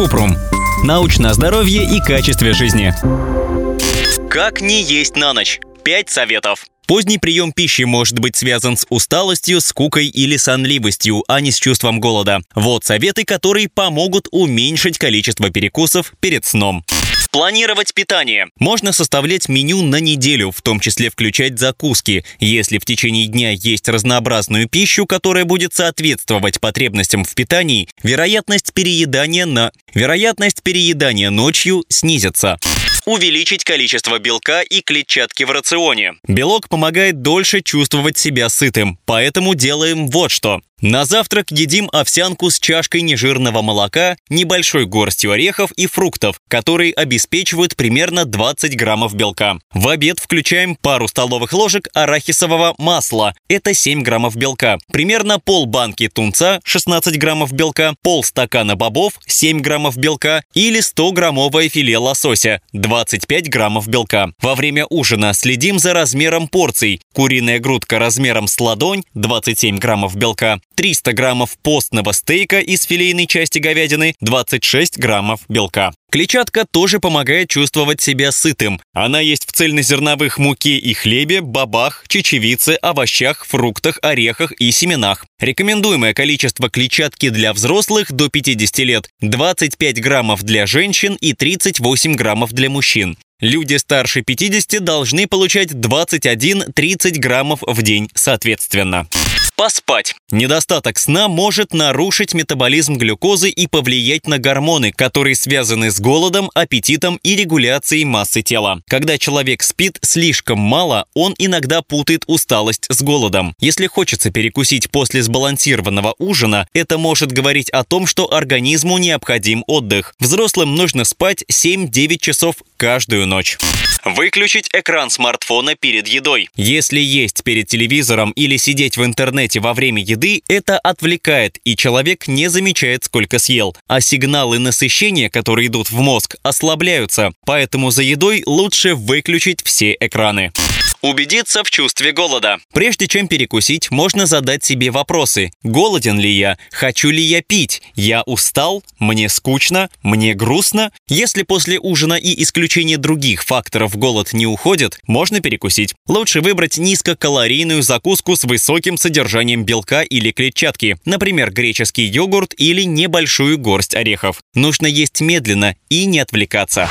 Купрум. Научное здоровье и качестве жизни. Как не есть на ночь? Пять советов. Поздний прием пищи может быть связан с усталостью, скукой или сонливостью, а не с чувством голода. Вот советы, которые помогут уменьшить количество перекусов перед сном. Планировать питание. Можно составлять меню на неделю, в том числе включать закуски. Если в течение дня есть разнообразную пищу, которая будет соответствовать потребностям в питании, вероятность переедания на вероятность переедания ночью снизится увеличить количество белка и клетчатки в рационе. Белок помогает дольше чувствовать себя сытым, поэтому делаем вот что. На завтрак едим овсянку с чашкой нежирного молока, небольшой горстью орехов и фруктов, которые обеспечивают примерно 20 граммов белка. В обед включаем пару столовых ложек арахисового масла. Это 7 граммов белка. Примерно пол банки тунца, 16 граммов белка, пол стакана бобов, 7 граммов белка или 100-граммовое филе лосося, 25 граммов белка. Во время ужина следим за размером порций. Куриная грудка размером с ладонь, 27 граммов белка. 300 граммов постного стейка из филейной части говядины, 26 граммов белка. Клетчатка тоже помогает чувствовать себя сытым. Она есть в цельнозерновых муке и хлебе, бобах, чечевице, овощах, фруктах, орехах и семенах. Рекомендуемое количество клетчатки для взрослых до 50 лет – 25 граммов для женщин и 38 граммов для мужчин. Люди старше 50 должны получать 21-30 граммов в день соответственно. Поспать. Недостаток сна может нарушить метаболизм глюкозы и повлиять на гормоны, которые связаны с голодом, аппетитом и регуляцией массы тела. Когда человек спит слишком мало, он иногда путает усталость с голодом. Если хочется перекусить после сбалансированного ужина, это может говорить о том, что организму необходим отдых. Взрослым нужно спать 7-9 часов каждую ночь. Выключить экран смартфона перед едой. Если есть перед телевизором или сидеть в интернете во время еды, это отвлекает, и человек не замечает, сколько съел. А сигналы насыщения, которые идут в мозг, ослабляются. Поэтому за едой лучше выключить все экраны. Убедиться в чувстве голода. Прежде чем перекусить, можно задать себе вопросы. Голоден ли я? Хочу ли я пить? Я устал? Мне скучно? Мне грустно? Если после ужина и исключения других факторов голод не уходит, можно перекусить. Лучше выбрать низкокалорийную закуску с высоким содержанием белка или клетчатки, например, греческий йогурт или небольшую горсть орехов. Нужно есть медленно и не отвлекаться.